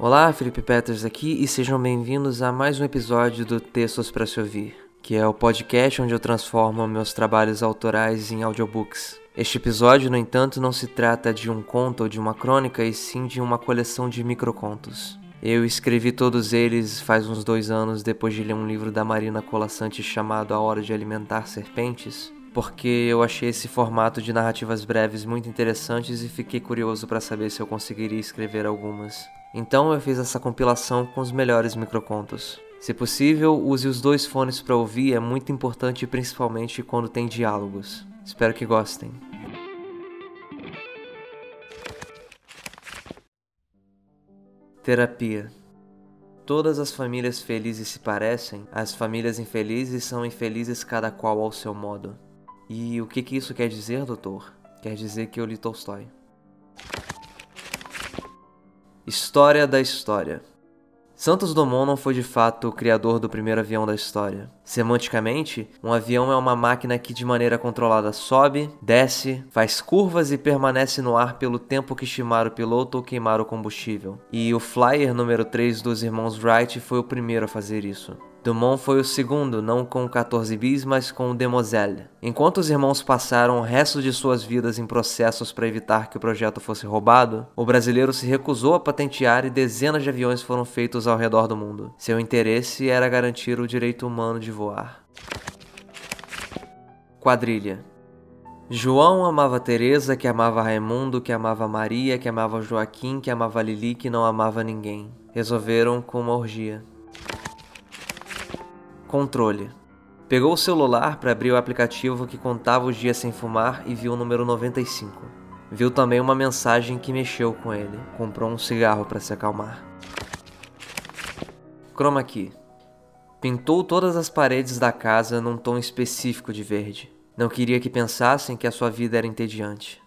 Olá, Felipe Peters aqui e sejam bem-vindos a mais um episódio do Textos para se ouvir, que é o podcast onde eu transformo meus trabalhos autorais em audiobooks. Este episódio, no entanto, não se trata de um conto ou de uma crônica, e sim de uma coleção de microcontos. Eu escrevi todos eles faz uns dois anos depois de ler um livro da Marina Colassante chamado A Hora de Alimentar Serpentes, porque eu achei esse formato de narrativas breves muito interessantes e fiquei curioso para saber se eu conseguiria escrever algumas. Então eu fiz essa compilação com os melhores microcontos. Se possível, use os dois fones para ouvir, é muito importante principalmente quando tem diálogos. Espero que gostem. Terapia. Todas as famílias felizes se parecem, as famílias infelizes são infelizes cada qual ao seu modo. E o que, que isso quer dizer, doutor? Quer dizer que eu li Tolstói. História da História Santos Dumont não foi de fato o criador do primeiro avião da história. Semanticamente, um avião é uma máquina que de maneira controlada sobe, desce, faz curvas e permanece no ar pelo tempo que estimar o piloto ou queimar o combustível. E o Flyer número 3 dos irmãos Wright foi o primeiro a fazer isso. Dumont foi o segundo, não com o 14 bis, mas com o Demoiselle. Enquanto os irmãos passaram o resto de suas vidas em processos para evitar que o projeto fosse roubado, o brasileiro se recusou a patentear e dezenas de aviões foram feitos ao redor do mundo. Seu interesse era garantir o direito humano de voar. Quadrilha João amava Teresa, que amava Raimundo, que amava Maria, que amava Joaquim, que amava Lili, que não amava ninguém. Resolveram com uma orgia. Controle. Pegou o celular para abrir o aplicativo que contava os dias sem fumar e viu o número 95. Viu também uma mensagem que mexeu com ele. Comprou um cigarro para se acalmar. Chroma key. Pintou todas as paredes da casa num tom específico de verde. Não queria que pensassem que a sua vida era entediante.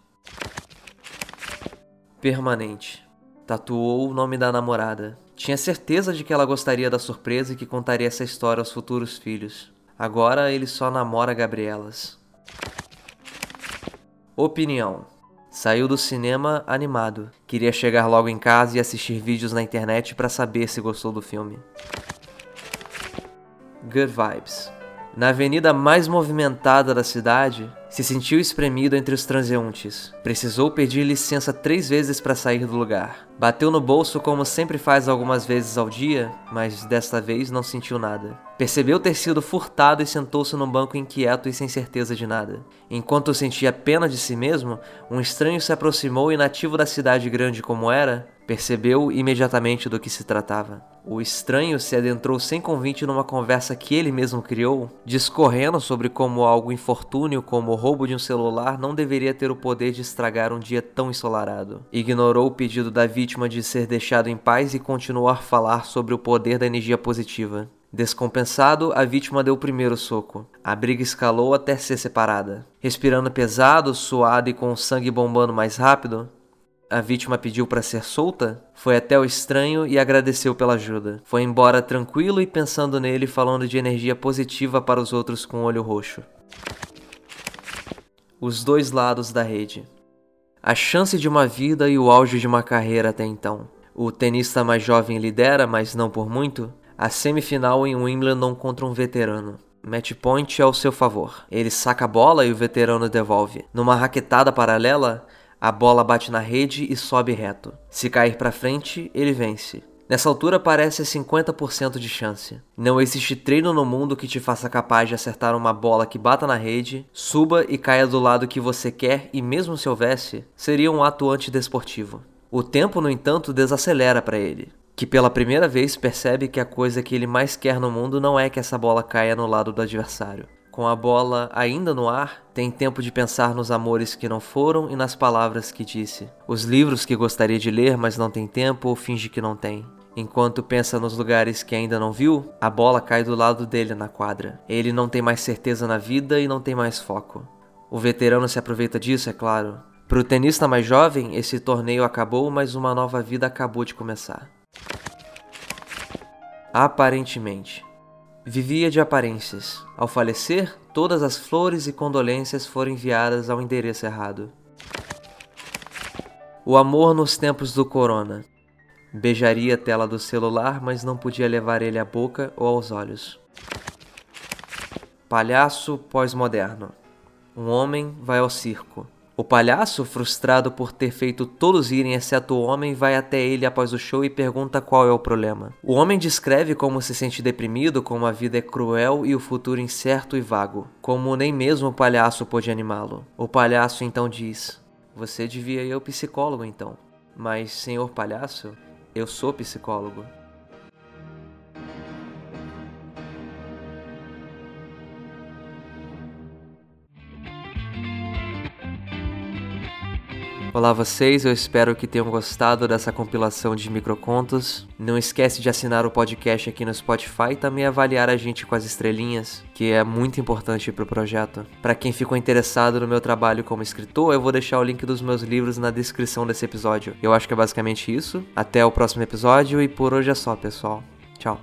Permanente. Tatuou o nome da namorada. Tinha certeza de que ela gostaria da surpresa e que contaria essa história aos futuros filhos. Agora ele só namora Gabrielas. Opinião. Saiu do cinema animado. Queria chegar logo em casa e assistir vídeos na internet para saber se gostou do filme. Good vibes. Na avenida mais movimentada da cidade, se sentiu espremido entre os transeuntes. Precisou pedir licença três vezes para sair do lugar. Bateu no bolso como sempre faz algumas vezes ao dia, mas desta vez não sentiu nada. Percebeu ter sido furtado e sentou-se num banco inquieto e sem certeza de nada. Enquanto sentia pena de si mesmo, um estranho se aproximou e, nativo da cidade grande como era, percebeu imediatamente do que se tratava. O estranho se adentrou sem convite numa conversa que ele mesmo criou, discorrendo sobre como algo infortúnio como o roubo de um celular não deveria ter o poder de estragar um dia tão ensolarado. Ignorou o pedido da vítima de ser deixado em paz e continuou a falar sobre o poder da energia positiva. Descompensado, a vítima deu o primeiro soco. A briga escalou até ser separada. Respirando pesado, suado e com o sangue bombando mais rápido, a vítima pediu para ser solta, foi até o estranho e agradeceu pela ajuda. Foi embora tranquilo e pensando nele, falando de energia positiva para os outros com o olho roxo. Os dois lados da rede. A chance de uma vida e o auge de uma carreira até então. O tenista mais jovem lidera, mas não por muito, a semifinal em Wimbledon contra um veterano. Match point é ao seu favor. Ele saca a bola e o veterano devolve. Numa raquetada paralela, a bola bate na rede e sobe reto. Se cair para frente, ele vence. Nessa altura parece 50% de chance. Não existe treino no mundo que te faça capaz de acertar uma bola que bata na rede, suba e caia do lado que você quer e mesmo se houvesse, seria um ato antidesportivo. O tempo, no entanto, desacelera para ele, que pela primeira vez percebe que a coisa que ele mais quer no mundo não é que essa bola caia no lado do adversário. Com a bola ainda no ar, tem tempo de pensar nos amores que não foram e nas palavras que disse. Os livros que gostaria de ler, mas não tem tempo ou finge que não tem. Enquanto pensa nos lugares que ainda não viu, a bola cai do lado dele na quadra. Ele não tem mais certeza na vida e não tem mais foco. O veterano se aproveita disso, é claro. Para o tenista mais jovem, esse torneio acabou, mas uma nova vida acabou de começar. Aparentemente. Vivia de aparências. Ao falecer, todas as flores e condolências foram enviadas ao endereço errado. O amor nos tempos do corona. Beijaria a tela do celular, mas não podia levar ele à boca ou aos olhos. Palhaço pós-moderno. Um homem vai ao circo. O palhaço, frustrado por ter feito todos irem exceto o homem, vai até ele após o show e pergunta qual é o problema. O homem descreve como se sente deprimido, como a vida é cruel e o futuro incerto e vago, como nem mesmo o palhaço pôde animá-lo. O palhaço então diz: Você devia ir ao psicólogo então. Mas, senhor palhaço, eu sou psicólogo. Olá vocês, eu espero que tenham gostado dessa compilação de microcontos. Não esquece de assinar o podcast aqui no Spotify e também avaliar a gente com as estrelinhas, que é muito importante para o projeto. Para quem ficou interessado no meu trabalho como escritor, eu vou deixar o link dos meus livros na descrição desse episódio. Eu acho que é basicamente isso. Até o próximo episódio e por hoje é só, pessoal. Tchau.